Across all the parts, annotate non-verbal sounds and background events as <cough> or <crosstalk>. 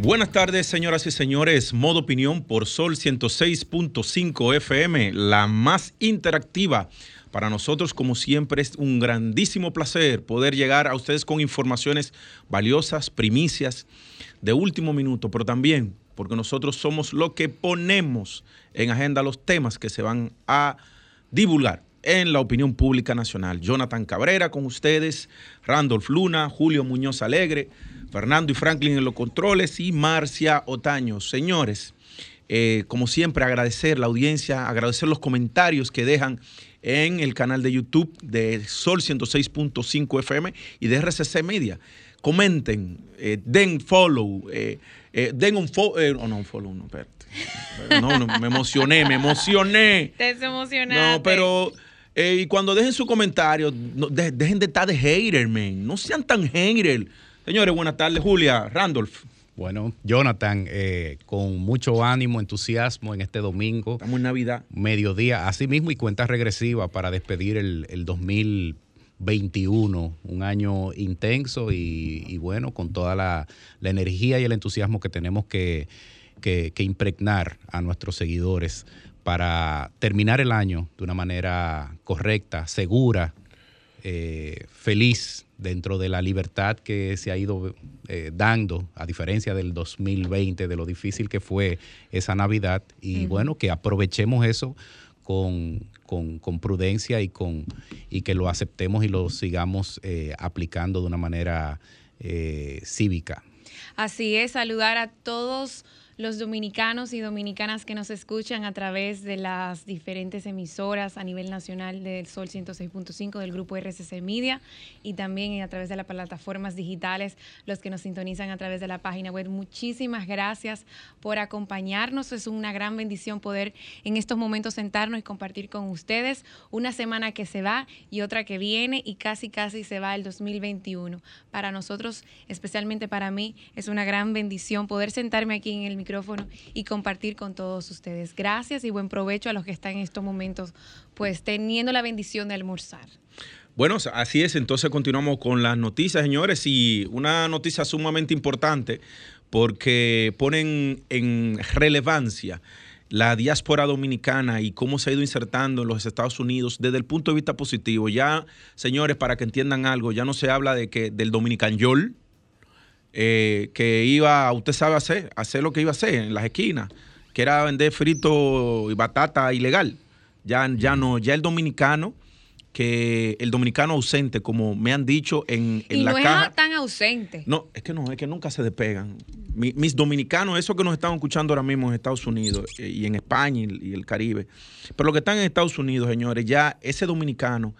Buenas tardes, señoras y señores. Modo opinión por Sol 106.5 FM, la más interactiva. Para nosotros, como siempre, es un grandísimo placer poder llegar a ustedes con informaciones valiosas, primicias de último minuto, pero también porque nosotros somos lo que ponemos en agenda los temas que se van a divulgar en la opinión pública nacional. Jonathan Cabrera con ustedes, Randolph Luna, Julio Muñoz Alegre, Fernando y Franklin en los controles y Marcia Otaño. Señores, eh, como siempre, agradecer la audiencia, agradecer los comentarios que dejan en el canal de YouTube de Sol 106.5 FM y de RCC Media. Comenten, eh, den follow, eh, den un follow, oh, no, un follow, no, espérate. No, no, me emocioné, me emocioné. Te emocionaste. No, pero y cuando dejen su comentario, dejen de estar de hater, man. No sean tan hater. Señores, buenas tardes, Julia, Randolph. Bueno, Jonathan, eh, con mucho ánimo, entusiasmo en este domingo. Estamos en Navidad. Mediodía, así mismo y cuenta regresiva para despedir el, 2021, un año intenso y, bueno, con toda la, energía y el entusiasmo que tenemos que, impregnar a nuestros seguidores para terminar el año de una manera correcta, segura, eh, feliz dentro de la libertad que se ha ido eh, dando, a diferencia del 2020, de lo difícil que fue esa Navidad, y bueno, que aprovechemos eso con, prudencia y, con, y que lo aceptemos y lo sigamos eh, aplicando de una manera eh, cívica. Así es, saludar a todos los dominicanos y dominicanas que nos escuchan a través de las diferentes emisoras a nivel nacional del Sol 106.5 del grupo RCC Media y también a través de las plataformas digitales, los que nos sintonizan a través de la página web. Muchísimas gracias por acompañarnos. Es una gran bendición poder en estos momentos sentarnos y compartir con ustedes una semana que se va y otra que viene y casi casi se va el 2021. Para nosotros, especialmente para mí, es una gran bendición poder sentarme aquí en el micrófono y compartir con todos ustedes. Gracias y buen provecho a los que están en estos momentos, pues teniendo la bendición de almorzar. Bueno, así es, entonces continuamos con las noticias, señores, y una noticia sumamente importante porque ponen en relevancia la diáspora dominicana y cómo se ha ido insertando en los Estados Unidos desde el punto de vista positivo. Ya, señores, para que entiendan algo, ya no se habla de que del dominican yol, eh, que iba, usted sabe hacer, hacer lo que iba a hacer en las esquinas, que era vender frito y batata ilegal. Ya, ya no, ya el dominicano, que el dominicano ausente, como me han dicho en, en y la no es tan ausente. No, es que no, es que nunca se despegan. mis dominicanos, esos que nos están escuchando ahora mismo en Estados Unidos eh, y en España y, el Caribe, pero los que están en Estados Unidos, señores, ya ese dominicano,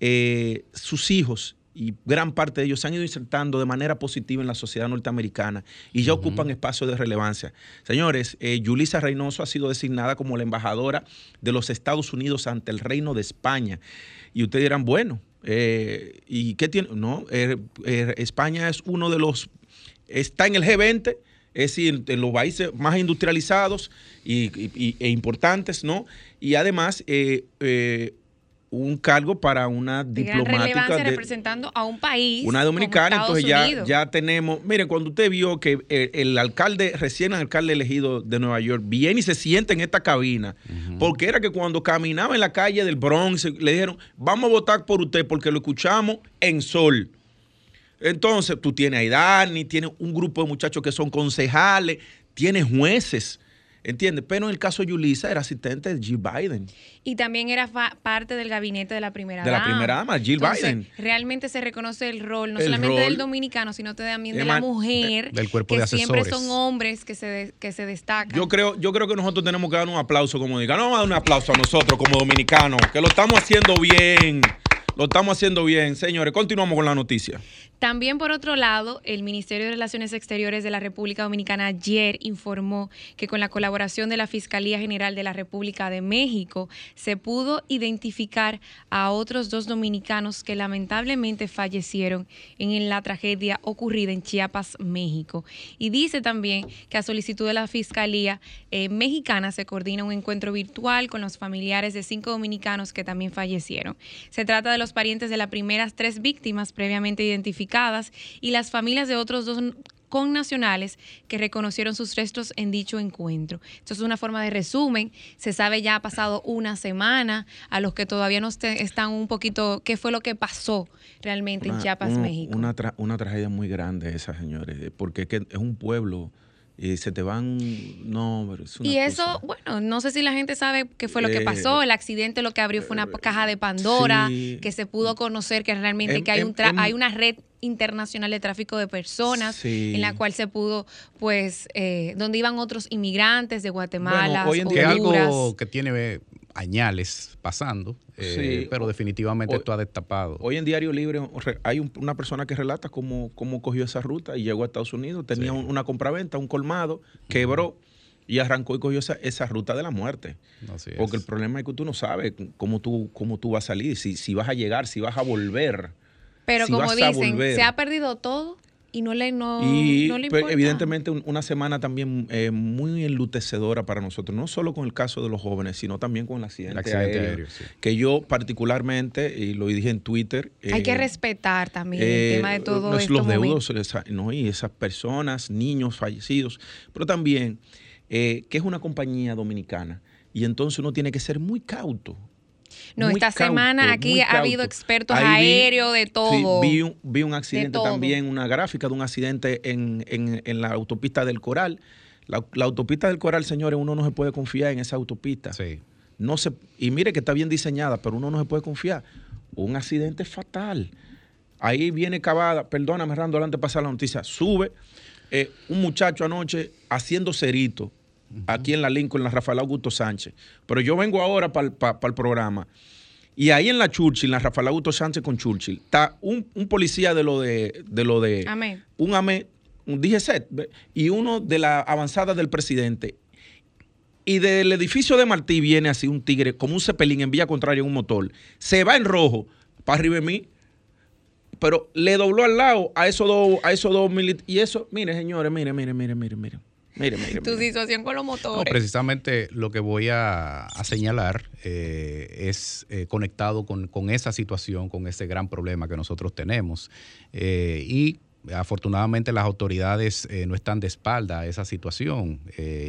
eh, sus hijos y gran parte de ellos se han ido insertando de manera positiva en la sociedad norteamericana y ya ocupan espacios de relevancia. Señores, eh, Yulisa Reynoso ha sido designada como la embajadora de los Estados Unidos ante el Reino de España. Y ustedes dirán, bueno, eh, ¿y qué tiene? No, eh, España es uno de los, está en el G20, es decir, en los países más industrializados y, e importantes, ¿no? Y además, un cargo para una diplomática. De, representando a un país. Una dominicana, entonces ya, ya tenemos. Miren, cuando usted vio que el, alcalde, recién alcalde elegido de Nueva York, viene y se sienta en esta cabina, porque era que cuando caminaba en la calle del Bronx, le dijeron, vamos a votar por usted porque lo escuchamos en sol. Entonces, tú tienes a Idani, tienes un grupo de muchachos que son concejales, tienes jueces ¿Entiendes? Pero en el caso de Yulisa era asistente de Jill Biden. Y también era parte del gabinete de la primera dama. De la primera dama, Jill Biden. Realmente se reconoce el rol, no solamente del dominicano, sino también de, la mujer. Del cuerpo que de siempre son hombres que se, que se destacan. Yo creo, yo creo que nosotros tenemos que dar un aplauso como dominicanos. Vamos a dar un aplauso a nosotros como dominicanos, que lo estamos haciendo bien. Lo estamos haciendo bien, señores. Continuamos con la noticia. También, por otro lado, el Ministerio de Relaciones Exteriores de la República Dominicana ayer informó que con la colaboración de la Fiscalía General de la República de México se pudo identificar a otros dos dominicanos que lamentablemente fallecieron en la tragedia ocurrida en Chiapas, México. Y dice también que a solicitud de la Fiscalía eh, Mexicana se coordina un encuentro virtual con los familiares de cinco dominicanos que también fallecieron. Se trata de los parientes de las primeras tres víctimas previamente identificadas y las familias de otros dos connacionales que reconocieron sus restos en dicho encuentro. Esto es una forma de resumen. Se sabe ya ha pasado una semana. A los que todavía no están un poquito, ¿qué fue lo que pasó realmente en Chiapas, México? Una, una tragedia muy grande esa, señores, porque es un pueblo y se te van no y eso bueno no sé si la gente sabe qué fue lo que pasó. El accidente lo que abrió fue una eh, caja de Pandora que se pudo conocer que realmente em, que hay em, un em, hay una red internacional de tráfico de personas en la cual se pudo pues eh, donde iban otros inmigrantes de Guatemala hoy en día algo que tiene añales pasando, eh, pero definitivamente esto ha destapado. Hoy en Diario Libre hay una persona que relata cómo, cómo cogió esa ruta y llegó a Estados Unidos, tenía una compraventa, un colmado, quebró y arrancó y cogió esa, esa ruta de la muerte. Porque el problema es que tú no sabes cómo tú, cómo tú vas a salir, si, si vas a llegar, si vas a volver. Pero como dicen, se ha perdido todo y no le, no, le pues, importa. evidentemente una semana también eh, muy enlutecedora para nosotros, no solo con el caso de los jóvenes, sino también con el accidente, aéreo, que yo particularmente, y lo dije en Twitter... Hay que eh, respetar también el eh, tema de todo los, los deudos ¿no? y esas personas, niños fallecidos, pero también que es una compañía dominicana y entonces uno tiene que ser muy cauto no, esta semana aquí ha habido expertos aéreos de todo. vi, un, vi, un, accidente también, una gráfica de un accidente en, en, la autopista del Coral. La, autopista del Coral, señores, uno no se puede confiar en esa autopista. Sí. No se, y mire que está bien diseñada, pero uno no se puede confiar. Un accidente fatal. Ahí viene cavada, perdóname, Rando, antes de pasar la noticia, sube eh, un muchacho anoche haciendo cerito aquí en la Lincoln, en la Rafael Augusto Sánchez. Pero yo vengo ahora para el programa. Y ahí en la Churchill, en la Rafael Augusto Sánchez con Churchill, está un, policía de lo de, de lo de un AME, un DGC, y uno de la avanzada del presidente. Y del edificio de Martí viene así un tigre, como un cepelín en vía contraria en un motor. Se va en rojo para arriba de mí, pero le dobló al lado a esos dos, a esos dos militares. Y eso, mire, señores, mire, mire, mire, mire, mire. Mire, mire, tu situación con los motores. precisamente lo que voy a, señalar eh, es eh, conectado con, esa situación, con ese gran problema que nosotros tenemos. Eh, y afortunadamente las autoridades no están de espalda a esa situación,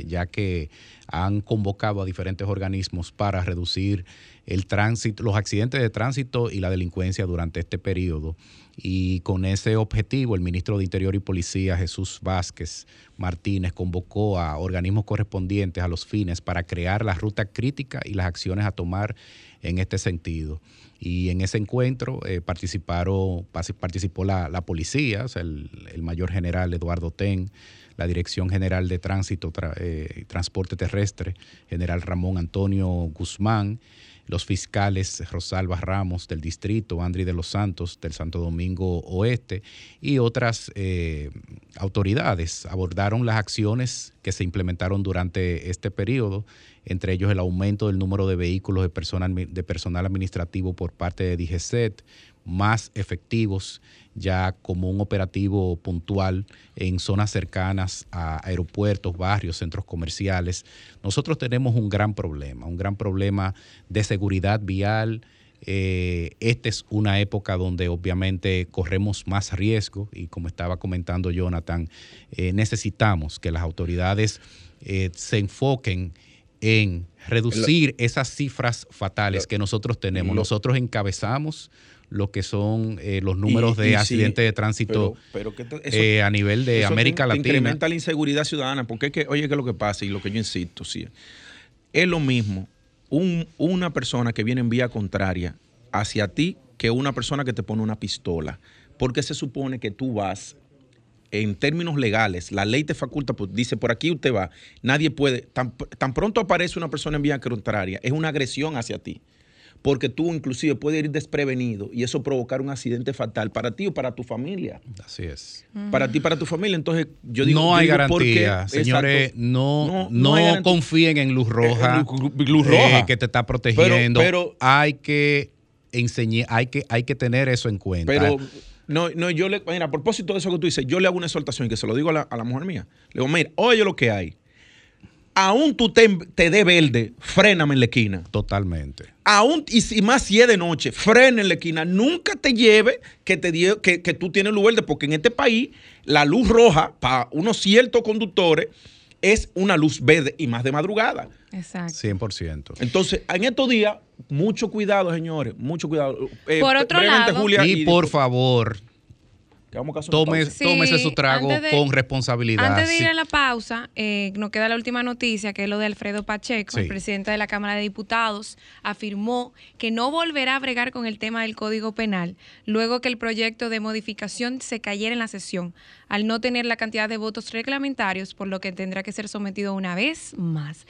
ya que han convocado a diferentes organismos para reducir el tránsito, los accidentes de tránsito y la delincuencia durante este periodo. Y con ese objetivo, el ministro de Interior y Policía, Jesús Vázquez Martínez, convocó a organismos correspondientes a los fines para crear la ruta crítica y las acciones a tomar en este sentido. Y en ese encuentro eh, participaron, participó la, policía, el, mayor general Eduardo Ten, la Dirección General de Tránsito y eh, Transporte Terrestre, general Ramón Antonio Guzmán, los fiscales Rosalba Ramos del distrito, Andri de los Santos del Santo Domingo Oeste y otras eh, autoridades abordaron las acciones que se implementaron durante este periodo, entre ellos el aumento del número de vehículos de personal, de personal administrativo por parte de DGCET, más efectivos ya como un operativo puntual en zonas cercanas a aeropuertos, barrios, centros comerciales. Nosotros tenemos un gran problema, un gran problema de seguridad vial. Eh, esta es una época donde obviamente corremos más riesgo y como estaba comentando Jonathan, eh, necesitamos que las autoridades eh, se enfoquen en reducir esas cifras fatales que nosotros tenemos. Nosotros encabezamos lo que son eh, los números de accidentes de tránsito eh, a nivel de América Latina. Incrementa la inseguridad ciudadana, porque es que, oye, ¿qué es lo que pasa? Y lo que yo insisto, sí, es lo mismo una persona que viene en vía contraria hacia ti que una persona que te pone una pistola, porque se supone que tú vas en términos legales, la ley te faculta, pues dice, por aquí usted va, nadie puede, tan, tan pronto aparece una persona en vía contraria, es una agresión hacia ti porque tú inclusive puedes ir desprevenido y eso provocar un accidente fatal para ti o para tu familia. Así es. Para ti, para tu familia. Entonces, yo digo. No hay garantía. Señores, Exacto. no, No- no, no hay garantía. confíen en Luz Roja. Eh, Luz- Luz Roja. eh, que te está protegiendo. pero- hay que enseñar, hay que, hay que tener eso en cuenta. Pero no, no, yo le, mira, a propósito de eso que tú dices, yo le hago una exhortación y que se lo digo a la, a la mujer mía. Le digo, mira, oye lo que hay. Aún tú te, te dé verde, fréname en la esquina. Totalmente. Aún, y si más si es de noche, frena en la esquina. Nunca te lleve que, te die- que, que tú tienes luz verde, porque en este país la luz roja para unos ciertos conductores es una luz verde y más de madrugada. Exacto. 100%. Entonces, en estos días, mucho cuidado, señores, mucho cuidado. Eh, Por otro lado- Julia, y por favor, que vamos a hacer una tome. Sí, tómese su trago de- con responsabilidad. Antes de ir Sí. a la pausa, eh, nos queda la última noticia, que es lo de Alfredo Pacheco, Sí. el presidente de la Cámara de Diputados, afirmó que no volverá a bregar con el tema del Código Penal, luego que el proyecto de modificación se cayera en la sesión, al no tener la cantidad de votos reglamentarios, por lo que tendrá que ser sometido una vez más.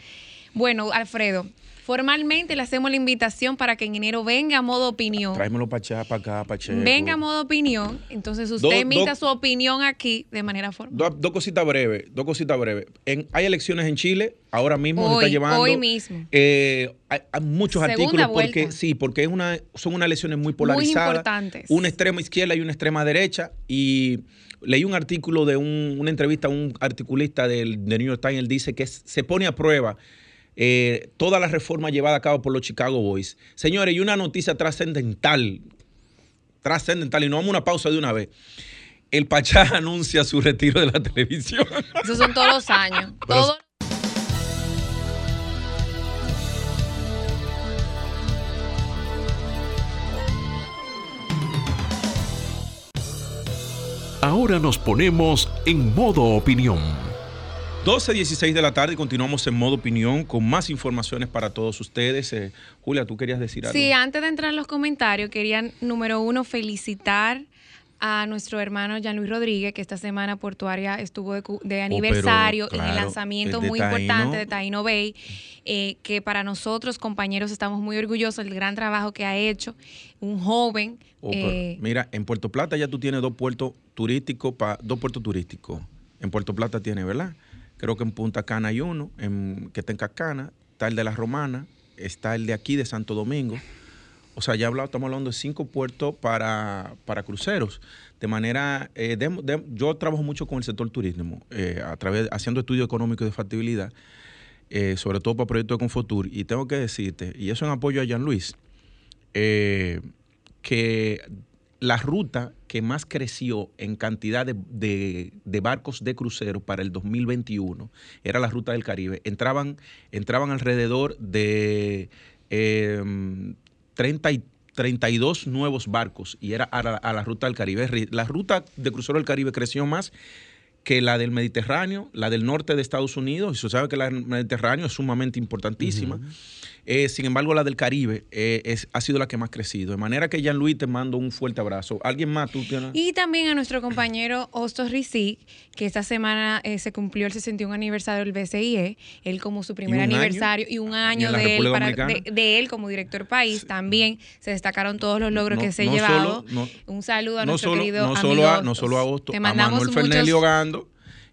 Bueno, Alfredo, formalmente le hacemos la invitación para que en enero venga a modo opinión. Tráemelo para allá, para acá, para Checo. Venga a modo opinión, entonces usted Do- emita do- su opinión aquí de manera formal. Do- Dos cositas breves, dos cositas breves. En- hay elecciones en Chile, ahora mismo se Hoy, está llevando. hoy mismo. eh, hay, hay muchos Segunda artículos porque sí, porque es una, son unas elecciones muy polarizadas. importantes. Una extrema izquierda y una extrema derecha. Y leí un artículo de un- una entrevista a un articulista del, de New York Times. Él dice que se pone a prueba eh, toda la reforma llevada a cabo por los Chicago Boys. Señores, y una noticia trascendental, trascendental, y no vamos a una pausa de una vez. El Pachá <laughs> anuncia su retiro de la televisión. Esos son todos los años. <laughs> Pero- Todos- Ahora nos ponemos en modo opinión. 12.16 de la tarde y continuamos en modo opinión con más informaciones para todos ustedes. Eh, Julia, tú querías decir algo. Sí, antes de entrar en los comentarios, quería, número uno, felicitar a nuestro hermano Jean Luis Rodríguez, que esta semana portuaria estuvo de, de aniversario en el Oh, lanzamiento el de muy importante de Taino Bay, eh, que para nosotros, compañeros, estamos muy orgullosos del gran trabajo que ha hecho. Un joven. Oh, eh, mira, en Puerto Plata ya tú tienes dos puertos turísticos, dos puertos turísticos. En Puerto Plata tiene, ¿verdad? Creo que en Punta Cana hay uno, en, que está en Cascana, está el de la Romana, está el de aquí de Santo Domingo. O sea, ya hablado, estamos hablando de cinco puertos para, para cruceros. De manera, eh, yo trabajo mucho con el sector turismo, eh, a través, haciendo estudios económicos de factibilidad, eh, sobre todo para proyectos de Confotur. Y tengo que decirte, y eso en apoyo a Jean Luis, que la ruta que más creció en cantidad de, barcos de crucero para el 2021 era la ruta del Caribe. Entraban, entraban alrededor de eh, 30 y 32 nuevos barcos y era a la, a la ruta del Caribe. Ri- La ruta de crucero del Caribe creció más que la del Mediterráneo, la del norte de Estados Unidos, y se sabe que la del Mediterráneo es sumamente importantísima. Eh, sin embargo, la del Caribe eh, es, ha sido la que más ha crecido. De manera que, Jean-Louis, te mando un fuerte abrazo. ¿Alguien más? ¿Tú tienes? Y también a nuestro compañero Hostos Rizik, que esta semana eh, se cumplió el 61 aniversario del BCIE, él como su primer año? aniversario y un año de él, para- Dominicana? de, de él como director país. También se destacaron todos los logros No- que se ha no llevado. solo- no- un saludo a no nuestro solo, querido no amigo solo a, Hostos. no solo a Hostos, Te a mandamos Manuel muchos- Fernelio Gando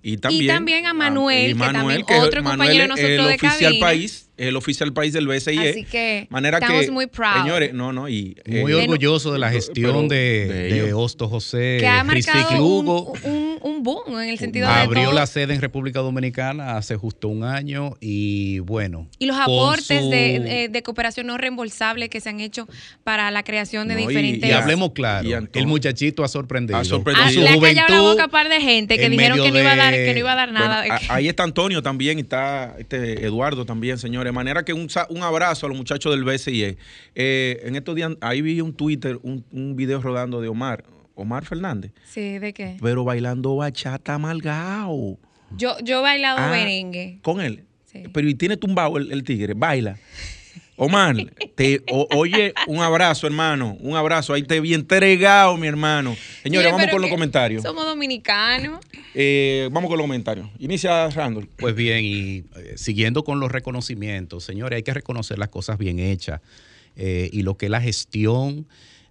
y también, también a Manuel, y que también que otro compañero de nosotros el de oficial cabina. país, el oficial país del BCIE. Así que manera estamos que, muy proud. Señores, no, no, y Muy eh, orgulloso de la pero gestión de, de de. Hosto José que ha marcado un, un, un boom en el sentido de Abrió todo- la sede en República Dominicana hace justo un año y bueno. Y los aportes su- de, de- de cooperación no reembolsable que se han hecho para la creación de No, diferentes... Y hablemos claro, Y el muchachito ha sorprendido. Ha sorprendido. Ah, su le ha callado la boca a par de gente que dijeron que no, iba a dar, que no iba a dar Bueno, nada. a- ahí está Antonio también y está este Eduardo también, señores. De manera que un, un abrazo a los muchachos del BCIE. Eh, en estos días, ahí vi un Twitter, un, un video rodando de Omar, Omar Fernández, sí, ¿de qué? pero bailando bachata amalgao. Yo, yo he bailado Ah, merengue. Con él. Sí. Pero y tiene tumbado el, el tigre, baila. Omar, te, o- oye, un abrazo, hermano. Un abrazo. Ahí te vi entregado, mi hermano. Señores, vamos con los comentarios. Somos dominicanos. Eh, vamos con los comentarios. Inicia Randall. Pues bien, y eh, siguiendo con los reconocimientos, señores, hay que reconocer las cosas bien hechas. eh, y lo que es la gestión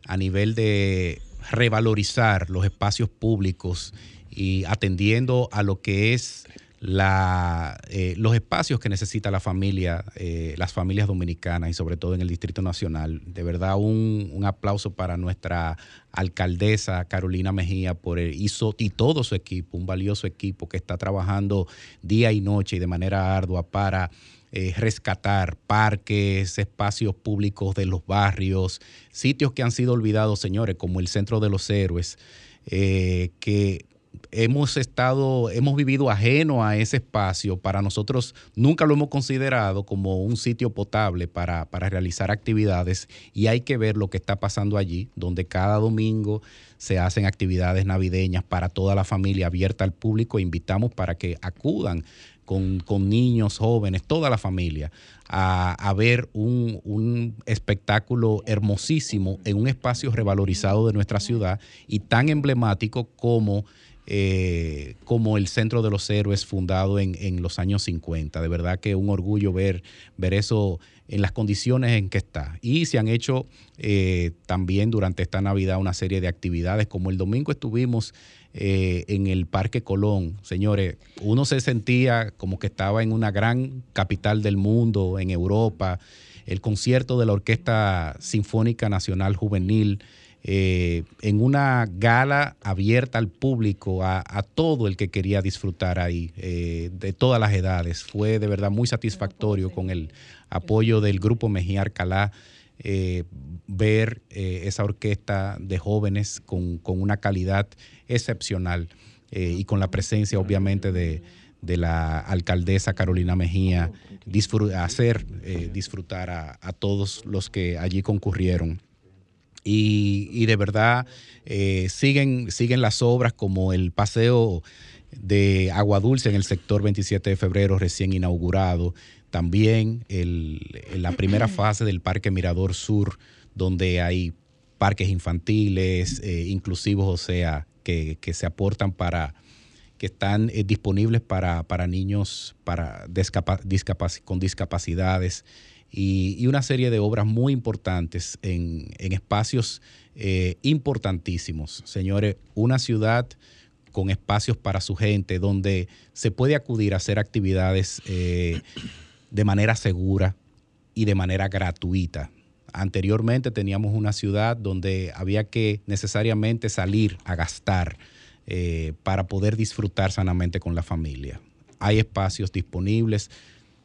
a nivel de revalorizar los espacios públicos y atendiendo a lo que es la, eh, los espacios que necesita la familia, eh, las familias dominicanas y sobre todo en el Distrito Nacional. De verdad, un, un aplauso para nuestra alcaldesa Carolina Mejía por el, hizo, y todo su equipo, un valioso equipo que está trabajando día y noche y de manera ardua para eh, rescatar parques, espacios públicos de los barrios, sitios que han sido olvidados, señores, como el Centro de los Héroes, que hemos estado, hemos vivido ajeno a ese espacio. Para nosotros nunca lo hemos considerado como un sitio potable para, realizar actividades y hay que ver lo que está pasando allí, donde cada domingo se hacen actividades navideñas para toda la familia abierta al público. Invitamos para que acudan con, niños, jóvenes, toda la familia, a, ver un, un, espectáculo hermosísimo en un espacio revalorizado de nuestra ciudad y tan emblemático como eh, como el Centro de los Héroes fundado en, los años 50. De verdad que un orgullo ver, ver eso en las condiciones en que está. Y se han hecho eh, también durante esta Navidad una serie de actividades, como el domingo estuvimos eh, en el Parque Colón. Señores, uno se sentía como que estaba en una gran capital del mundo, en Europa, el concierto de la Orquesta Sinfónica Nacional Juvenil. Eh, en una gala abierta al público, a, todo el que quería disfrutar ahí, eh, de todas las edades. Fue de verdad muy satisfactorio con el apoyo del grupo Mejía Alcalá. Eh, ver esa orquesta de jóvenes con, una calidad excepcional y con la presencia obviamente de, la alcaldesa Carolina Mejía, hacer disfrutar a todos los que allí concurrieron. Y, de verdad eh, siguen, siguen las obras como el paseo de Agua Dulce en el sector 27 de febrero recién inaugurado. También la primera <clears throat> fase del Parque Mirador Sur, donde hay parques infantiles, eh, inclusivos, o sea, que, se aportan para, que están eh, disponibles para, niños para con discapacidades y, una serie de obras muy importantes en, espacios eh, importantísimos. Señores, una ciudad con espacios para su gente, donde se puede acudir a hacer actividades eh, de manera segura y de manera gratuita. Anteriormente teníamos una ciudad donde había que necesariamente salir a gastar eh, para poder disfrutar sanamente con la familia. Hay espacios disponibles.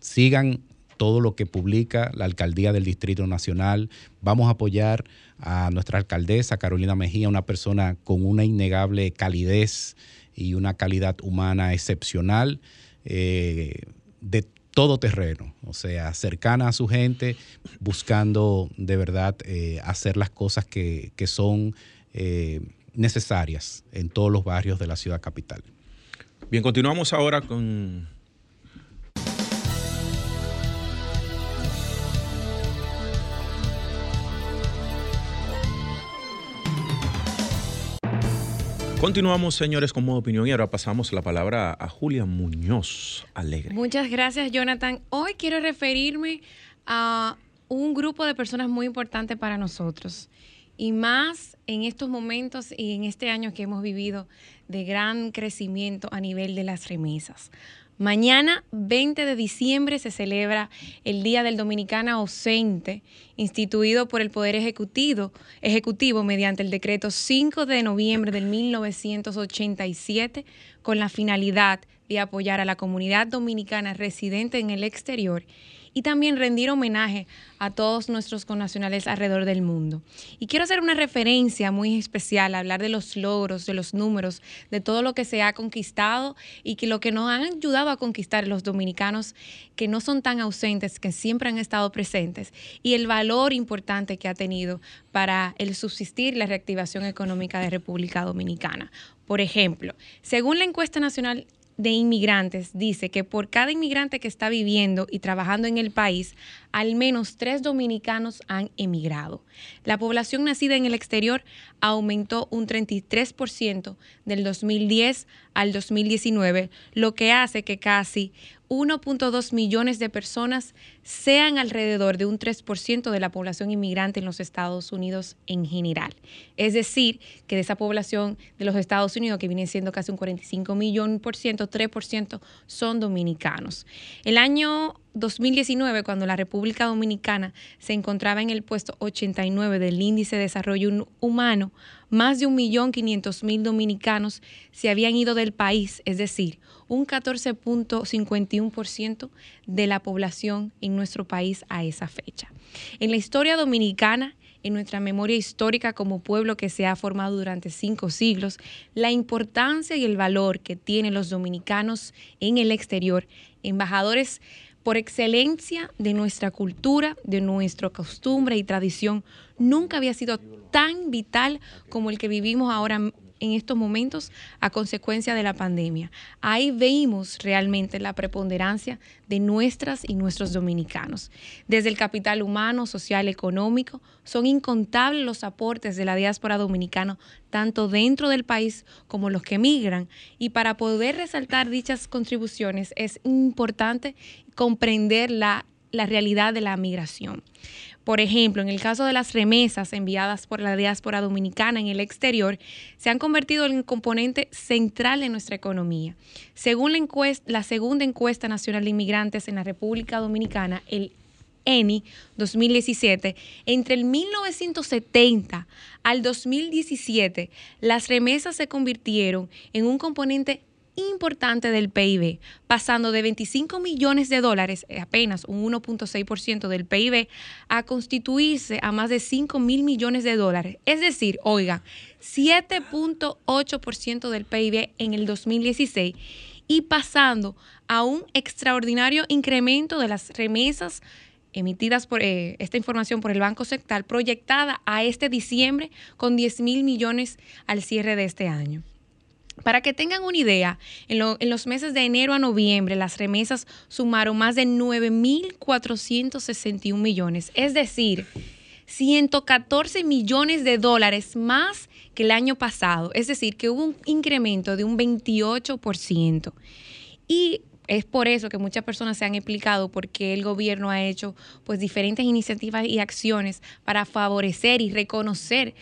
Sigan todo lo que publica la alcaldía del Distrito Nacional. Vamos a apoyar a nuestra alcaldesa Carolina Mejía, una persona con una innegable calidez y una calidad humana excepcional eh, de todo terreno, o sea, cercana a su gente, buscando de verdad eh, hacer las cosas que, son eh, necesarias en todos los barrios de la ciudad capital. Bien, continuamos ahora con Continuamos, señores, con modo opinión y ahora pasamos la palabra a Julia Muñoz Alegre. Muchas gracias, Jonathan. Hoy quiero referirme a un grupo de personas muy importante para nosotros y más en estos momentos y en este año que hemos vivido de gran crecimiento a nivel de las remesas. Mañana, 20 de diciembre, se celebra el Día del Dominicana Ausente, instituido por el Poder Ejecutivo, mediante el decreto 5 de noviembre de 1987, con la finalidad de apoyar a la comunidad dominicana residente en el exterior y también rendir homenaje a todos nuestros connacionales alrededor del mundo. Y quiero hacer una referencia muy especial, hablar de los logros, de los números, de todo lo que se ha conquistado y que lo que nos han ayudado a conquistar los dominicanos que no son tan ausentes, que siempre han estado presentes y el valor importante que ha tenido para el subsistir la reactivación económica de República Dominicana. Por ejemplo, según la encuesta nacional de inmigrantes dice que por cada inmigrante que está viviendo y trabajando en el país, al menos tres dominicanos han emigrado. La población nacida en el exterior aumentó un 33% del 2010 al 2019, lo que hace que casi 1.2 millones de personas sean alrededor de un 3% de la población inmigrante en los Estados Unidos en general. Es decir, que de esa población de los Estados Unidos, que viene siendo casi un 45 millones por ciento, 3% son dominicanos. El año 2019, cuando la República Dominicana se encontraba en el puesto 89 del Índice de Desarrollo Humano, más de 1.500.000 dominicanos se habían ido del país, es decir, un 14.51% de la población en nuestro país a esa fecha. En la historia dominicana, en nuestra memoria histórica como pueblo que se ha formado durante cinco siglos, la importancia y el valor que tienen los dominicanos en el exterior, embajadores por excelencia de nuestra cultura, de nuestra costumbre y tradición, nunca había sido tan vital como el que vivimos ahora en estos momentos a consecuencia de la pandemia. Ahí veíamos realmente la preponderancia de nuestras y nuestros dominicanos. Desde el capital humano, social, económico, son incontables los aportes de la diáspora dominicana, tanto dentro del país como los que emigran. Y para poder resaltar dichas contribuciones es importante comprender la realidad de la migración. Por ejemplo, en el caso de las remesas enviadas por la diáspora dominicana en el exterior, se han convertido en un componente central en nuestra economía. Según la segunda encuesta nacional de inmigrantes en la República Dominicana, el ENI 2017, entre el 1970 al 2017, las remesas se convirtieron en un componente importante del PIB, pasando de 25 millones de dólares, eh, apenas un 1.6% del PIB, a constituirse a más de 5 mil millones de dólares. Es decir, oiga, 7.8% del PIB en el 2016 y pasando a un extraordinario incremento de las remesas emitidas por eh, esta información por el Banco Sectal, proyectada a este diciembre con 10 mil millones al cierre de este año. Para que tengan una idea, en, los meses de enero a noviembre las remesas sumaron más de 9.461 millones, es decir, 114 millones de dólares más que el año pasado, es decir, que hubo un incremento de un 28%. Y es por eso que muchas personas se han explicado por qué el gobierno ha hecho pues diferentes iniciativas y acciones para favorecer y reconocer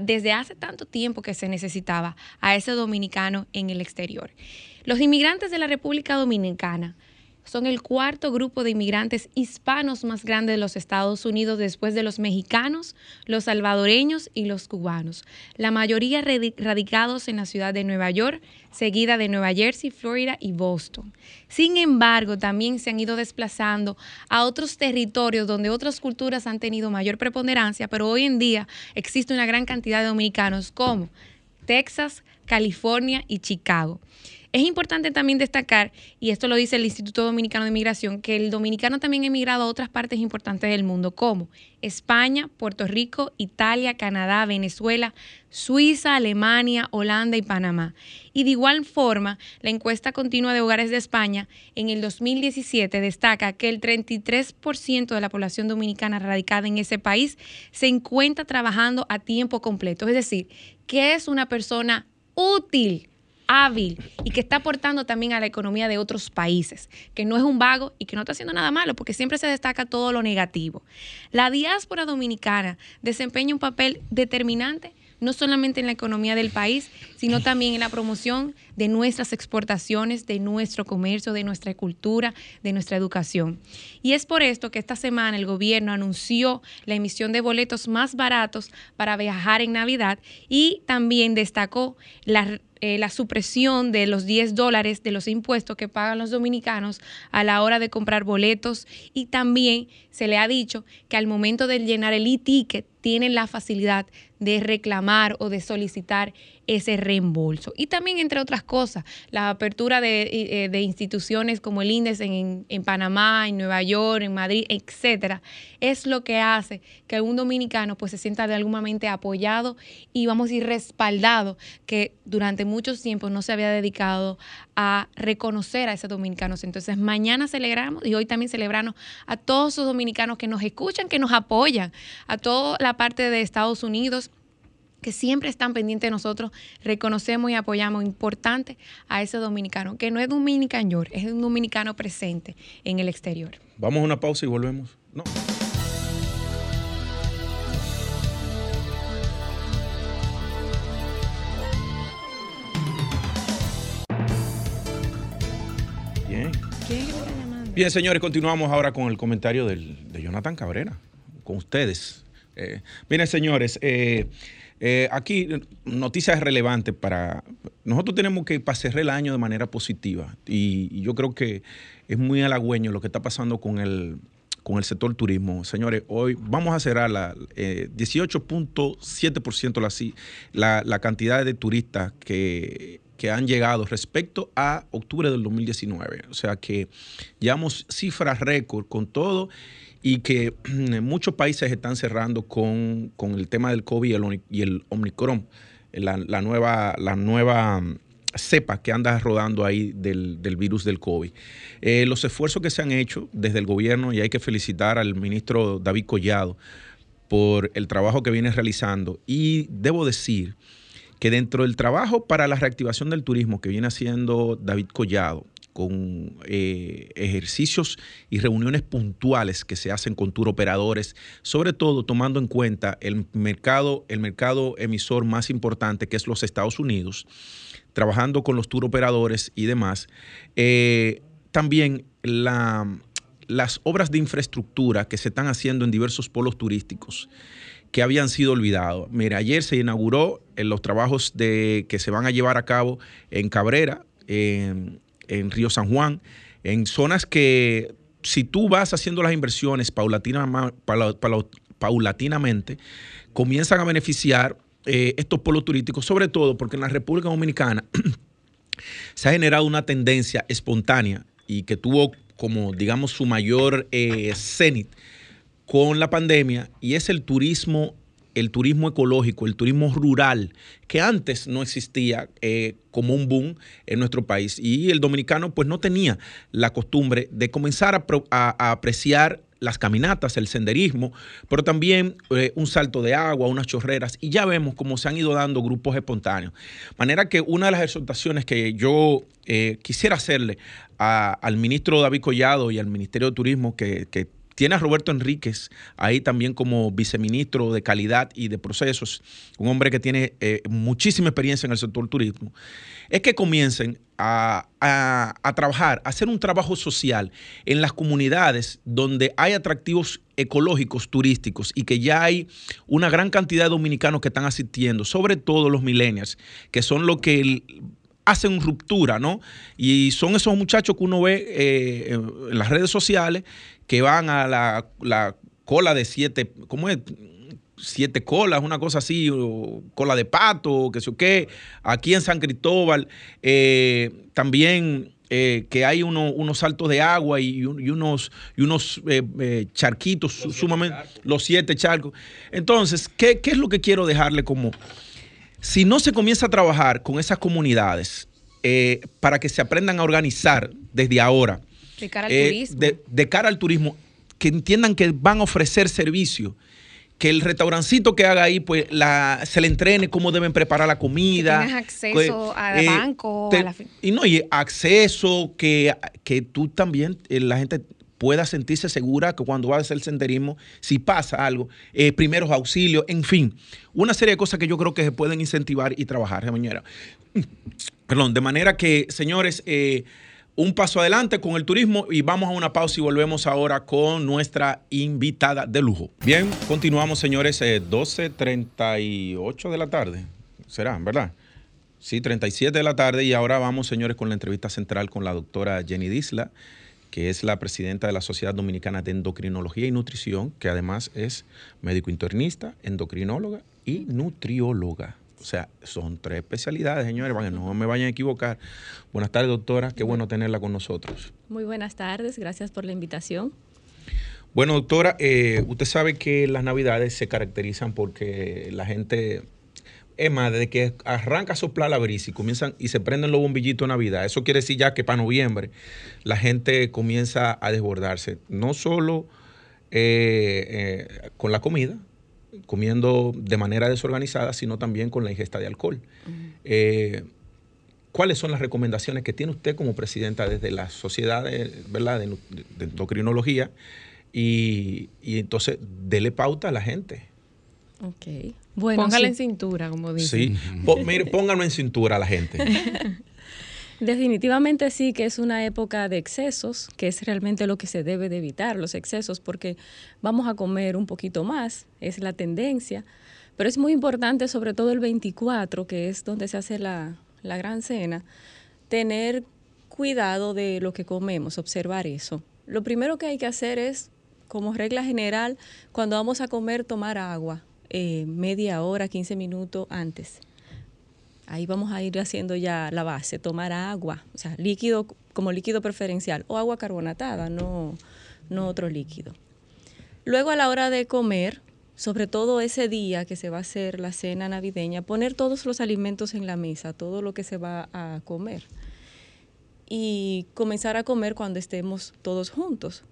desde hace tanto tiempo que se necesitaba a ese dominicano en el exterior. Los inmigrantes de la República Dominicana son el cuarto grupo de inmigrantes hispanos más grande de los Estados Unidos después de los mexicanos, los salvadoreños y los cubanos. La mayoría radicados en la ciudad de Nueva York, seguida de Nueva Jersey, Florida y Boston. Sin embargo, también se han ido desplazando a otros territorios donde otras culturas han tenido mayor preponderancia, pero hoy en día existe una gran cantidad de dominicanos como Texas, California y Chicago. Es importante también destacar, y esto lo dice el Instituto Dominicano de Migración, que el dominicano también ha emigrado a otras partes importantes del mundo, como España, Puerto Rico, Italia, Canadá, Venezuela, Suiza, Alemania, Holanda y Panamá. Y de igual forma, la encuesta continua de hogares de España en el 2017 destaca que el 33% de la población dominicana radicada en ese país se encuentra trabajando a tiempo completo, es decir, que es una persona útil hábil y que está aportando también a la economía de otros países, que no es un vago y que no está haciendo nada malo, porque siempre se destaca todo lo negativo. La diáspora dominicana desempeña un papel determinante no solamente en la economía del país, sino también en la promoción de nuestras exportaciones, de nuestro comercio, de nuestra cultura, de nuestra educación. Y es por esto que esta semana el gobierno anunció la emisión de boletos más baratos para viajar en Navidad y también destacó la eh, la supresión de los 10 dólares de los impuestos que pagan los dominicanos a la hora de comprar boletos y también se le ha dicho que al momento de llenar el e-ticket tienen la facilidad de reclamar o de solicitar ese reembolso. Y también, entre otras cosas, la apertura de, eh, instituciones como el INDES en, en, Panamá, en Nueva York, en Madrid, etcétera, es lo que hace que un dominicano pues se sienta de alguna manera apoyado y vamos a ir respaldado que durante muchos tiempos no se había dedicado a reconocer a esos dominicanos. Entonces, mañana celebramos y hoy también celebramos a todos esos dominicanos que nos escuchan, que nos apoyan, a toda la parte de Estados Unidos que siempre están pendientes de nosotros, reconocemos y apoyamos importante a ese dominicano, que no es dominicano, es un dominicano presente en el exterior. Vamos a una pausa y volvemos. No. Bien. Bien, señores, continuamos ahora con el comentario del, de Jonathan Cabrera, con ustedes. Eh, miren, señores, eh, eh, aquí noticias relevantes para... Nosotros tenemos que pasar el año de manera positiva y, yo creo que es muy halagüeño lo que está pasando con el, con el sector turismo. Señores, hoy vamos a cerrar la 18.7% la, la cantidad de turistas que que han llegado respecto a octubre del 2019. O sea que llevamos cifras récord con todo y que <clears throat> muchos países están cerrando con, el tema del COVID y el, Omicron, la, nueva, la nueva mm, cepa que anda rodando ahí del, virus del COVID. Eh, los esfuerzos que se han hecho desde el gobierno, y hay que felicitar al ministro David Collado por el trabajo que viene realizando. Y debo decir que dentro del trabajo para la reactivación del turismo que viene haciendo David Collado, con eh, ejercicios y reuniones puntuales que se hacen con tour operadores, sobre todo tomando en cuenta el mercado, el mercado emisor más importante que es los Estados Unidos, trabajando con los tour operadores y demás. Eh, también las obras de infraestructura que se están haciendo en diversos polos turísticos que habían sido olvidados. Mira, ayer se inauguró en los trabajos de, que se van a llevar a cabo en Cabrera, en Río San Juan, en zonas que si tú vas haciendo las inversiones paulatinamente, comienzan a beneficiar eh, estos polos turísticos, sobre todo porque en la República Dominicana <clears throat> se ha generado una tendencia espontánea y que tuvo como, digamos, su mayor eh, cenit con la pandemia, y es el turismo el turismo ecológico, el turismo rural, que antes no existía eh, como un boom en nuestro país. Y el dominicano pues no tenía la costumbre de comenzar a, apreciar las caminatas, el senderismo, pero también eh, un salto de agua, unas chorreras, y ya vemos cómo se han ido dando grupos espontáneos. Manera que una de las exhortaciones que yo eh, quisiera hacerle al ministro David Collado y al Ministerio de Turismo, que, que tiene a Roberto Enríquez ahí también como viceministro de calidad y de procesos, un hombre que tiene eh, muchísima experiencia en el sector turismo. Es que comiencen a, trabajar, a hacer un trabajo social en las comunidades donde hay atractivos ecológicos turísticos y que ya hay una gran cantidad de dominicanos que están asistiendo, sobre todo los millennials, que son los que hacen ruptura, ¿no? Y son esos muchachos que uno ve eh, en las redes sociales que van a la, cola de siete, ¿cómo es? Siete colas, una cosa así, o cola de pato, que sé yo qué. Aquí en San Cristóbal eh, también eh, que hay unos saltos de agua y, unos, y unos eh, charquitos sumamente, los siete charcos. Entonces, ¿qué, es lo que quiero dejarle como... Si no se comienza a trabajar con esas comunidades para que se aprendan a organizar desde ahora, de cara al eh, turismo. De, cara al turismo, que entiendan que van a ofrecer servicio que el restaurancito que haga ahí, pues la, se le entrene cómo deben preparar la comida. Que acceso al eh, banco. Y no, y acceso, que, que tú también, eh, la gente pueda sentirse segura que cuando va a hacer senderismo, si pasa algo, primeros auxilios, en fin, una serie de cosas que yo creo que se pueden incentivar y trabajar, mañana. <clears throat> Perdón, de manera que, señores, un paso adelante con el turismo y vamos a una pausa y volvemos ahora con nuestra invitada de lujo. Bien, continuamos señores, 12.38 eh, de la tarde, será, ¿verdad? Sí, 37 de la tarde y ahora vamos señores con la entrevista central con la doctora Jenny Disla, que es la presidenta de la Sociedad Dominicana de Endocrinología y Nutrición, que además es médico internista, endocrinóloga y nutrióloga. O sea, son tres especialidades, señores, no me vayan a equivocar. Buenas tardes, doctora. Qué bueno tenerla con nosotros. Muy buenas tardes. Gracias por la invitación. Bueno, doctora, eh, usted sabe que las navidades se caracterizan porque la gente, es más, desde que arranca a soplar la brisa y comienzan y se prenden los bombillitos de Navidad, eso quiere decir ya que para noviembre la gente comienza a desbordarse, no solo eh, eh, con la comida, comiendo de manera desorganizada, sino también con la ingesta de alcohol. Eh, ¿Cuáles son las recomendaciones que tiene usted como presidenta desde la sociedad ¿verdad? De, endocrinología? Y, entonces, dele pauta a la gente. Ok. Bueno, Póngale en cintura, como dice. Sí, <laughs> mire, póngalo en cintura a la gente. <laughs> Definitivamente sí que es una época de excesos, que es realmente lo que se debe de evitar, los excesos, porque vamos a comer un poquito más, es la tendencia, pero es muy importante, sobre todo el 24, que es donde se hace la, la gran cena, tener cuidado de lo que comemos, observar eso. Lo primero que hay que hacer es, como regla general, cuando vamos a comer, tomar agua eh, media hora, 15 minutos antes Ahí vamos a ir haciendo ya la base, tomar agua, o sea, líquido como líquido preferencial o agua carbonatada, no, no otro líquido. Luego a la hora de comer, sobre todo ese día que se va a hacer la cena navideña, poner todos los alimentos en la mesa, todo lo que se va a comer. Y comenzar a comer cuando estemos todos juntos.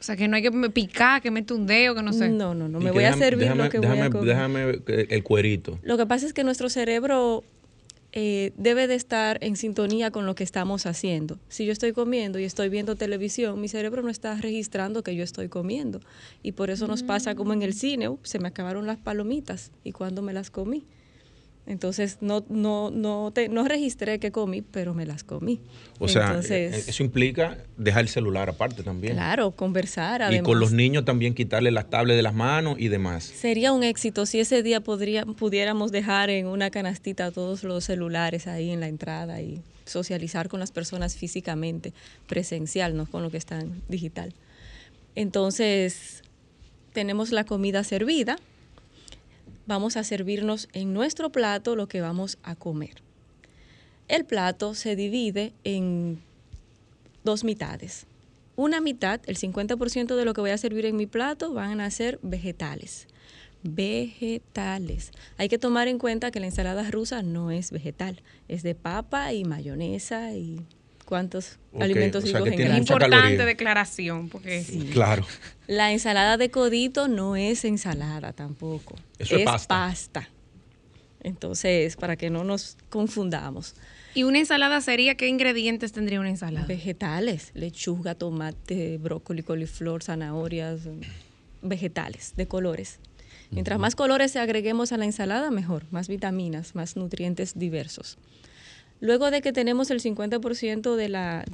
O sea, que no hay que picar, que mete un dedo, que no sé. No, no, no. Me voy a servir lo que voy a comer. Déjame el cuerito. Lo que pasa es que nuestro cerebro eh, debe de estar en sintonía con lo que estamos haciendo. Si yo estoy comiendo y estoy viendo televisión, mi cerebro no está registrando que yo estoy comiendo. Y por eso nos pasa como en el cine, se me acabaron las palomitas y cuando me las comí. Entonces no, no, no, te, no registré que comí, pero me las comí. O sea, eh, eso implica dejar el celular aparte también. Claro, conversar. Además. Y con los niños también quitarle las tablets de las manos y demás. Sería un éxito si ese día podría, pudiéramos dejar en una canastita todos los celulares ahí en la entrada y socializar con las personas físicamente, presencial, no con lo que está en digital. Entonces, tenemos la comida servida vamos a servirnos en nuestro plato lo que vamos a comer. El plato se divide en dos mitades. Una mitad, el 50% de lo que voy a servir en mi plato van a ser vegetales. Vegetales. Hay que tomar en cuenta que la ensalada rusa no es vegetal, es de papa y mayonesa y cuántos alimentos o Es importante declaración, porque claro. La ensalada de codito no es ensalada tampoco. Eso es, pasta. pasta. Entonces, para que no nos confundamos. ¿Y una ensalada sería qué ingredientes tendría una ensalada? Vegetales, lechuga, tomate, brócoli, coliflor, zanahorias, vegetales de colores. Mientras más colores se agreguemos a la ensalada, mejor, más vitaminas, más nutrientes diversos. Luego de que tenemos el 50% de la,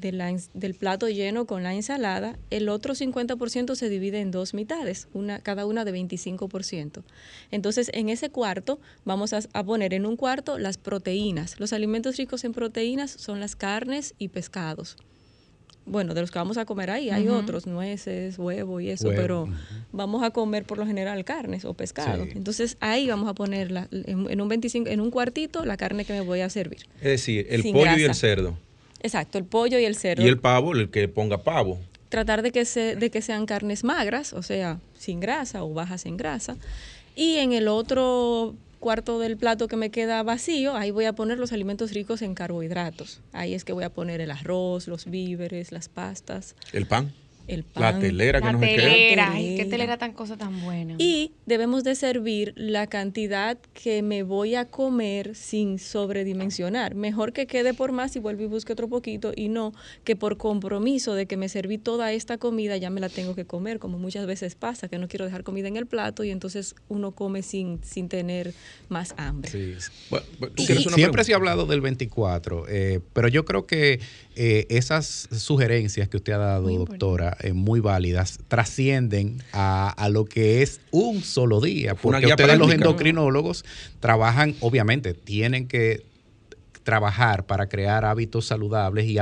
del plato lleno con la ensalada, el otro 50% se divide en dos mitades, una, cada una de 25%. Entonces, en ese cuarto vamos a, a poner en un cuarto las proteínas. Los alimentos ricos en proteínas son las carnes y pescados bueno, de los que vamos a comer ahí, hay otros, nueces, huevo y eso, pero vamos a comer por lo general carnes o pescado. Entonces ahí vamos a ponerla en, un 25, en un cuartito la carne que me voy a servir. Es decir, el pollo y el cerdo. Exacto, el pollo y el cerdo. Y el pavo, el que ponga pavo. Tratar de que, se, de que sean carnes magras, o sea, sin grasa o bajas en grasa. Y en el otro cuarto del plato que me queda vacío, ahí voy a poner los alimentos ricos en carbohidratos. Ahí es que voy a poner el arroz, los víveres, las pastas. ¿El pan? El pan. La telera que la nos telera, ay, qué telera tan cosa tan buena. Y debemos de servir la cantidad que me voy a comer sin sobredimensionar. Mejor que quede por más y vuelva y busque otro poquito y no que por compromiso de que me serví toda esta comida ya me la tengo que comer, como muchas veces pasa, que no quiero dejar comida en el plato y entonces uno come sin, sin tener más hambre. Sí. siempre se ha hablado del 24, eh, pero yo creo que eh, esas sugerencias que usted ha dado, doctora, eh, muy válidas, trascienden a, lo que es un solo día. Porque ustedes los endocrinólogos trabajan, obviamente, tienen que trabajar para crear hábitos saludables y,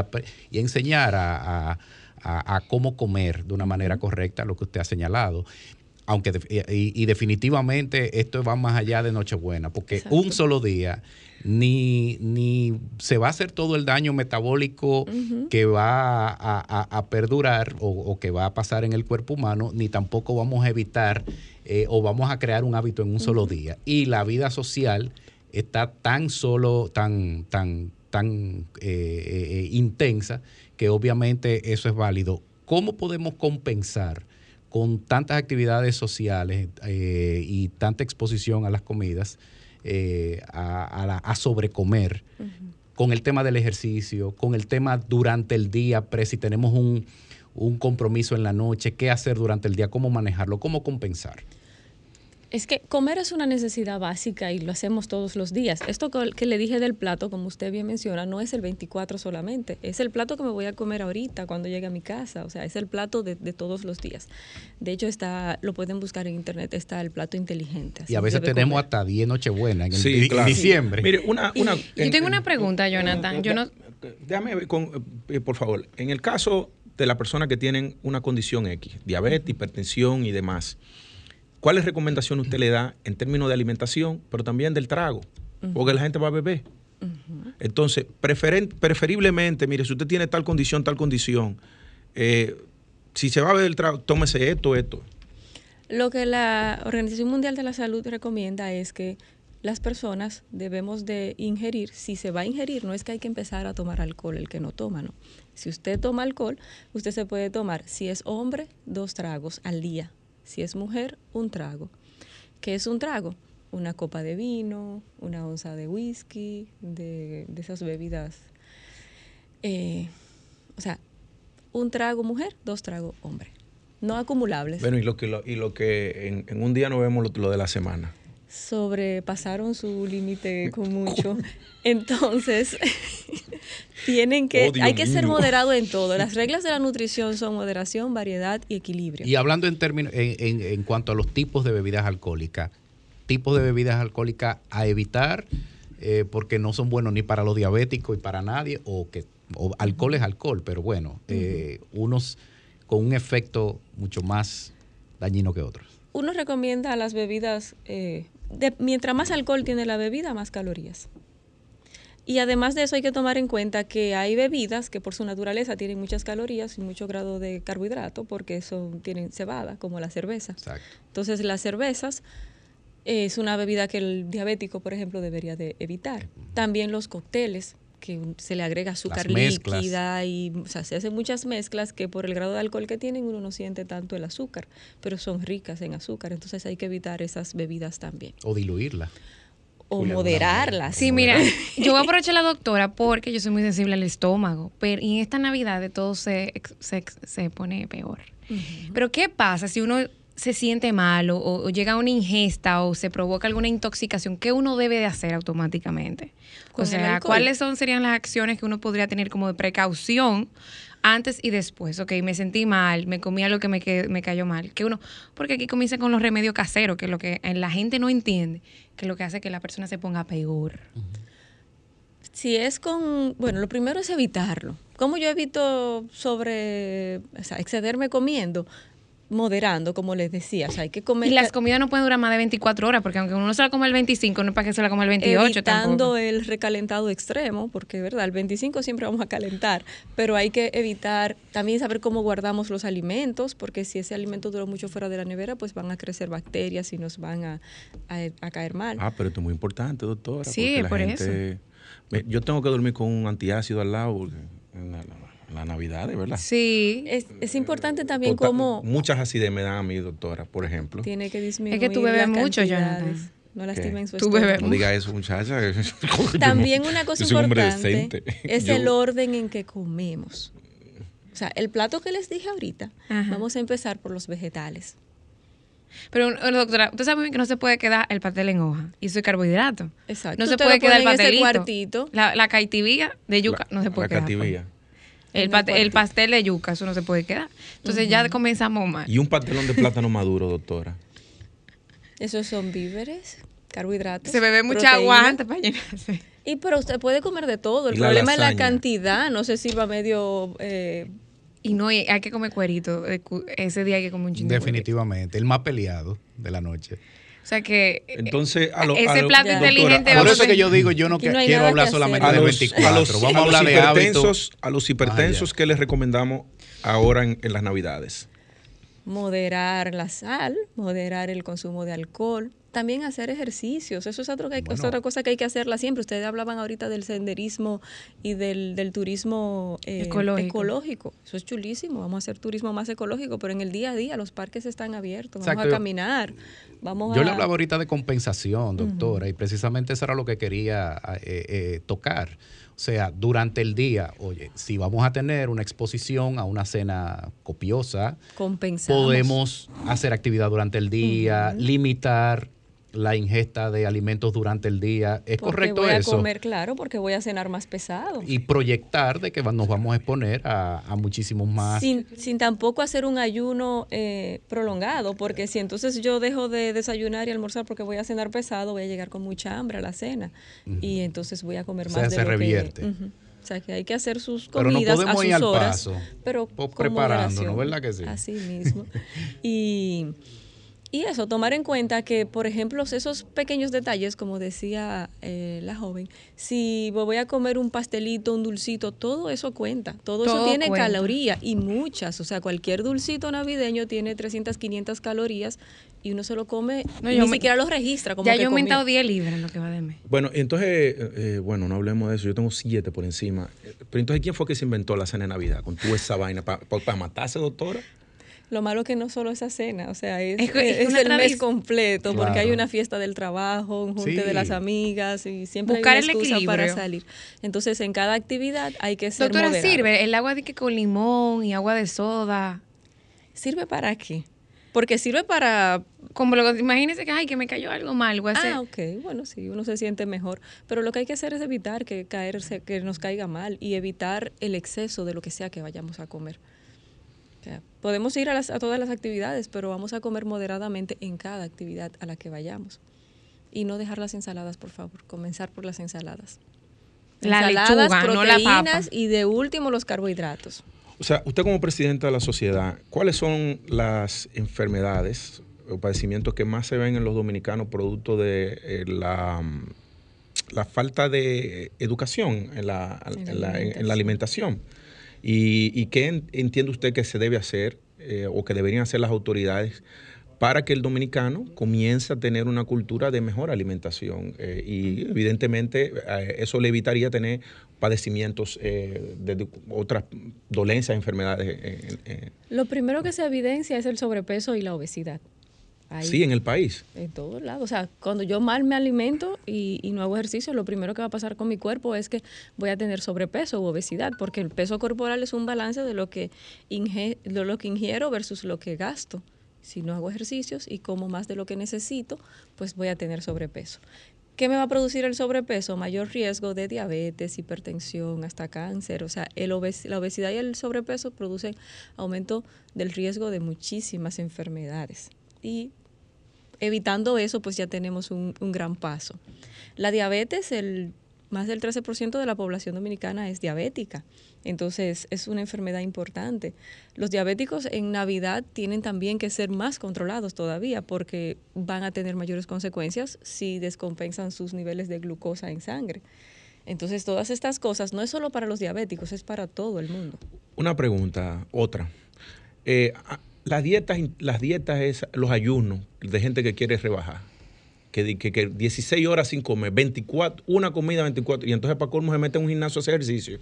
y enseñar a, cómo comer de una manera correcta lo que usted ha señalado aunque y, definitivamente esto va más allá de Nochebuena, porque un solo día ni, ni se va a hacer todo el daño metabólico que va a, perdurar o, que va a pasar en el cuerpo humano, ni tampoco vamos a evitar eh, o vamos a crear un hábito en un solo día. Y la vida social está tan solo, tan, tan, tan eh, eh, intensa que obviamente eso es válido. ¿Cómo podemos compensar? Con tantas actividades sociales eh, y tanta exposición a las comidas, eh, a, a, sobrecomer, con el tema del ejercicio, con el tema durante el día, pre, si tenemos un, un compromiso en la noche, qué hacer durante el día, cómo manejarlo, cómo compensar. Es que comer es una necesidad básica y lo hacemos todos los días. Esto que le dije del plato, como usted bien menciona, no es el 24 solamente, es el plato que me voy a comer ahorita cuando llegue a mi casa, o sea, es el plato de, todos los días. De hecho, está, lo pueden buscar en internet, está el plato inteligente. Y a veces tenemos hasta 10 Nochebuenas en, en, diciembre. Mire, una, una yo tengo una pregunta, Jonathan. Yo no... Déjame, con, eh, por favor, en el caso de las personas que tienen una condición X, diabetes, hipertensión y demás, ¿Cuáles recomendaciones usted le da en términos de alimentación, pero también del trago? Porque la gente va a beber. Entonces, preferiblemente, mire, si usted tiene tal condición, tal condición, eh, si se va a beber el trago, tómese esto, esto. Lo que la Organización Mundial de la Salud recomienda es que las personas debemos de ingerir, si se va a ingerir, no es que hay que empezar a tomar alcohol el que no toma, no. Si usted toma alcohol, usted se puede tomar, si es hombre, dos tragos al día si es mujer, un trago. ¿Qué es un trago? Una copa de vino, una onza de whisky, de, esas bebidas. Eh, o sea, un trago mujer, dos tragos hombre. No acumulables. Bueno, y lo que, y lo que en, un día no vemos lo de la semana sobrepasaron su límite con mucho. Entonces, <laughs> tienen que, oh, hay que ser moderado en todo. Las <laughs> reglas de la nutrición son moderación, variedad y equilibrio. Y hablando en términos, en, en, cuanto a los tipos de bebidas alcohólicas, tipos de bebidas alcohólicas a evitar, eh, porque no son buenos ni para los diabéticos y para nadie, o que alcohol es alcohol, pero bueno, eh, unos con un efecto mucho más dañino que otros. Uno recomienda las bebidas eh, mientras más alcohol tiene la bebida, más calorías. Y además de eso hay que tomar en cuenta que hay bebidas que por su naturaleza tienen muchas calorías y mucho grado de carbohidrato porque son, tienen cebada, como la cerveza. Entonces las cervezas es una bebida que el diabético, por ejemplo, debería de evitar. También los cócteles, que se le agrega azúcar líquida y o sea, se hacen muchas mezclas que por el grado de alcohol que tienen uno no siente tanto el azúcar, pero son ricas en azúcar, entonces hay que evitar esas bebidas también. O diluirla. O moderarlas. Sí, mira, yo voy a aprovechar la doctora porque yo soy muy sensible al estómago, pero en esta Navidad de todo se, se, pone peor. Pero ¿qué pasa si uno se siente mal o, llega a una ingesta o se provoca alguna intoxicación, ¿qué uno debe de hacer automáticamente? O sea, ¿cuáles son, serían las acciones que uno podría tener como de precaución antes y después? Ok, me sentí mal, me comí algo que me, me cayó mal. Que uno, porque aquí comienza con los remedios caseros, que es lo que la gente no entiende, que es lo que hace que la persona se ponga peor. Si es con, bueno, lo primero es evitarlo. ¿Cómo yo evito sobre, o sea, excederme comiendo? Moderando, como les decía. O sea, hay que comer. Y las comidas no pueden durar más de 24 horas, porque aunque uno se la come el 25, no es para que se la coma el 28. Evitando el recalentado extremo, porque verdad, el 25 siempre vamos a calentar, pero hay que evitar también saber cómo guardamos los alimentos, porque si ese alimento duró mucho fuera de la nevera, pues van a crecer bacterias y nos van a, a, caer mal. Ah, pero esto es muy importante, doctora. Sí, por eso. Yo tengo que dormir con un antiácido al lado. En la, Navidad, ¿verdad? Sí. Es, importante también como... Muchas acidez me dan a mi doctora, por ejemplo. Tiene que disminuir Es que tú bebes mucho, Jonathan. No lastimen su Tú No diga eso, muchacha. <laughs> También una cosa importante <laughs> es el orden en que comemos. O sea, el plato que les dije ahorita, vamos a empezar por los vegetales. Pero, doctora, usted sabe bien que no se puede quedar el pastel en hoja. Y eso es carbohidrato. Exacto. No se puede quedar el pastelito. La, la caitivía de yuca no se puede quedar. La caitivía. El, el, pastel de yuca, eso no se puede quedar. Entonces ya comenzamos mal. ¿Y un pastelón de plátano maduro, doctora? Esos son víveres, carbohidratos. Se bebe mucha agua antes para llenarse. Y pero usted puede comer de todo. El problema es la cantidad. No sé si va medio... Eh, y no, hay que comer cuerito. Ese día hay que comer un chingo. Definitivamente. El más peleado de la noche. O sea que Entonces, ese plato inteligente Por eso que yo digo, yo no, quiero hablar solamente de 24. A los, Vamos a, hablar de hipertensos, A los hipertensos, ¿qué les recomendamos ahora en, las Navidades? Moderar la sal, moderar el consumo de alcohol, también hacer ejercicios. Eso es, otro que es otra cosa que hay que hacerla siempre. Ustedes hablaban ahorita del senderismo y del, del turismo eh, ecológico. Eso es chulísimo. Vamos a hacer turismo más ecológico, pero en el día a día los parques están abiertos. Vamos a caminar. Vamos Yo le hablaba ahorita de compensación, doctora, y precisamente eso era lo que quería eh, eh, tocar. O sea, durante el día, oye, si vamos a tener una exposición a una cena copiosa, podemos hacer actividad durante el día, limitar la ingesta de alimentos durante el día. ¿Es correcto eso? Voy a comer, claro, porque voy a cenar más pesado. Y proyectar de que nos vamos a exponer a, muchísimos más. Sin, sin, tampoco hacer un ayuno eh, prolongado, porque si entonces yo dejo de desayunar y almorzar porque voy a cenar pesado, voy a llegar con mucha hambre a la cena. Y entonces voy a comer más de se revierte. O sea, que hay que hacer sus comidas pero no a sus al horas, paso, pero preparando, ¿no verdad que sí? Así mismo. <laughs> y y eso, tomar en cuenta que, por ejemplo, esos pequeños detalles, como decía eh, la joven, si voy a comer un pastelito, un dulcito, todo eso cuenta. Todo, eso tiene calorías y muchas. O sea, cualquier dulcito navideño tiene 300, 500 calorías y uno se lo come ni siquiera lo registra. Como ya yo he aumentado 10 libras en lo que va de mes. Bueno, entonces, eh, eh, bueno, no hablemos de eso. Yo tengo 7 por encima. Pero entonces, ¿quién fue que se inventó la cena de Navidad con toda esa vaina? ¿Para matarse, doctora? Lo malo que no solo esa cena, o sea, es, el mes completo, porque hay una fiesta del trabajo, un junte de las amigas y siempre Buscar hay una excusa para salir. Entonces, en cada actividad hay que ser Doctora, ¿sirve el agua de que con limón y agua de soda? ¿Sirve para qué? Porque sirve para... Como lo imagínese que, ay, que me cayó algo mal. Voy a ah, ok. Bueno, sí, uno se siente mejor. Pero lo que hay que hacer es evitar que, caerse, que nos caiga mal y evitar el exceso de lo que sea que vayamos a comer podemos ir a, las, a todas las actividades, pero vamos a comer moderadamente en cada actividad a la que vayamos. Y no dejar las ensaladas, por favor. Comenzar por las ensaladas. La ensaladas, lechuga, proteínas y de último los carbohidratos. O sea, usted como presidenta de la sociedad, ¿cuáles son las enfermedades o padecimientos que más se ven en los dominicanos producto de eh, la, la, falta de educación en la, en la alimentación? ¿Y, qué entiende usted que se debe hacer eh, o que deberían hacer las autoridades para que el dominicano comience a tener una cultura de mejor alimentación? Eh, y evidentemente eh, eso le evitaría tener padecimientos de otras dolencias, enfermedades. Lo primero que se evidencia es el sobrepeso y la obesidad sí, en el país. En todos lados. O sea, cuando yo mal me alimento y, no hago ejercicio, lo primero que va a pasar con mi cuerpo es que voy a tener sobrepeso u obesidad, porque el peso corporal es un balance de lo que, de lo que ingiero versus lo que gasto. Si no hago ejercicios y como más de lo que necesito, pues voy a tener sobrepeso. ¿Qué me va a producir el sobrepeso? Mayor riesgo de diabetes, hipertensión, hasta cáncer. O sea, el la obesidad y el sobrepeso producen aumento del riesgo de muchísimas enfermedades. Y evitando eso, pues ya tenemos un, gran paso. La diabetes, el, más del 13% de la población dominicana es diabética. Entonces es una enfermedad importante. Los diabéticos en Navidad tienen también que ser más controlados todavía porque van a tener mayores consecuencias si descompensan sus niveles de glucosa en sangre. Entonces todas estas cosas no es solo para los diabéticos, es para todo el mundo. Una pregunta, otra. Eh, las dietas, las dietas es los ayunos de gente que quiere rebajar. Que, que, 16 horas sin comer, 24, una comida 24, y entonces para colmo se mete en un gimnasio a hacer ejercicio.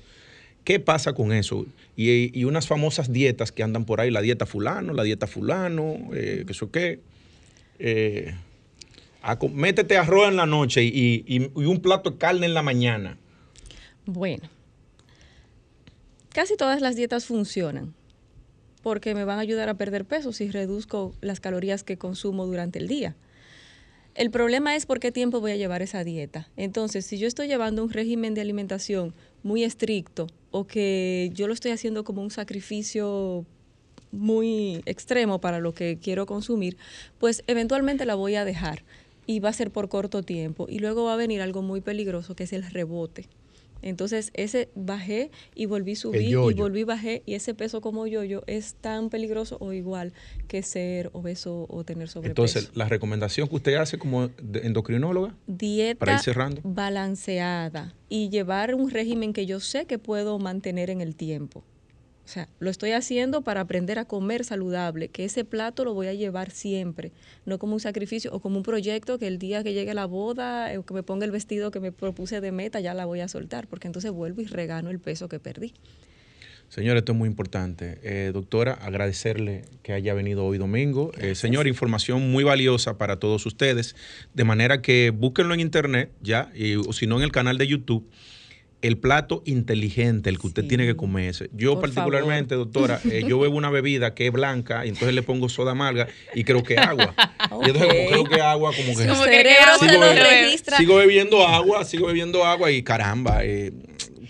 ¿Qué pasa con eso? Y, unas famosas dietas que andan por ahí, la dieta fulano, la dieta fulano, eh, que eso qué. Eh, métete arroz en la noche y, y un plato de carne en la mañana. Bueno, casi todas las dietas funcionan porque me van a ayudar a perder peso si reduzco las calorías que consumo durante el día. El problema es por qué tiempo voy a llevar esa dieta. Entonces, si yo estoy llevando un régimen de alimentación muy estricto o que yo lo estoy haciendo como un sacrificio muy extremo para lo que quiero consumir, pues eventualmente la voy a dejar y va a ser por corto tiempo y luego va a venir algo muy peligroso que es el rebote. Entonces, ese bajé y volví a subir y volví bajé y ese peso como yo-yo es tan peligroso o igual que ser obeso o tener sobrepeso. Entonces, la recomendación que usted hace como endocrinóloga dieta para ir cerrando balanceada y llevar un régimen que yo sé que puedo mantener en el tiempo. O sea, lo estoy haciendo para aprender a comer saludable, que ese plato lo voy a llevar siempre, no como un sacrificio o como un proyecto que el día que llegue la boda o que me ponga el vestido que me propuse de meta ya la voy a soltar, porque entonces vuelvo y regano el peso que perdí. Señor, esto es muy importante. Eh, doctora, agradecerle que haya venido hoy domingo. Eh, señor, información muy valiosa para todos ustedes, de manera que búsquenlo en internet ya, y, o si no en el canal de YouTube el plato inteligente, el que usted tiene que comerse. Yo particularmente, doctora, eh, yo bebo una <laughs> bebida que es blanca y entonces le pongo soda amarga y creo que agua. <laughs> Y entonces como creo que agua, como que... Como que sigo, registra. sigo bebiendo agua, sigo bebiendo agua y caramba, eh,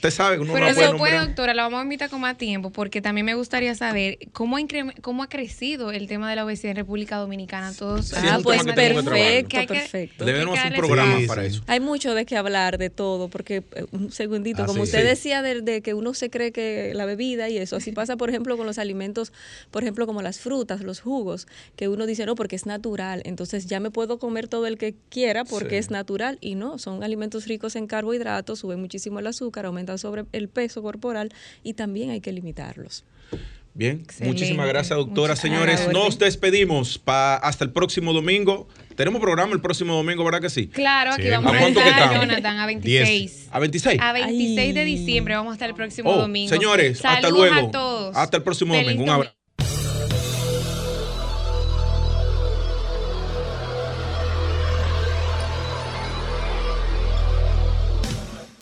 usted sabe que uno Pero eso puede, doctora, la vamos a invitar con más tiempo, porque también me gustaría saber cómo ha, cómo ha crecido el tema de la obesidad en República Dominicana. Todos ah, pues perfecto, perfecto. Debemos un programa para eso. Hay mucho de qué hablar de todo, porque eh, un segundito, como usted decía de, que uno se cree que la bebida y eso, así <laughs> pasa, por ejemplo, con los alimentos, por ejemplo, como las frutas, los jugos, que uno dice, no, porque es natural, entonces ya me puedo comer todo el que quiera porque es natural, y no, son alimentos ricos en carbohidratos, sube muchísimo el azúcar, aumenta sobre el peso corporal y también hay que limitarlos. Bien, muchísimas gracias, doctora. Señores, nos despedimos pa, hasta el próximo domingo. Tenemos programa el próximo domingo, ¿verdad que sí? Claro, aquí vamos a, estar, Jonathan, a 26. ¿A 26? A 26 de diciembre vamos a estar el próximo oh, domingo. Señores, hasta luego. Hasta el próximo domingo. Un abrazo.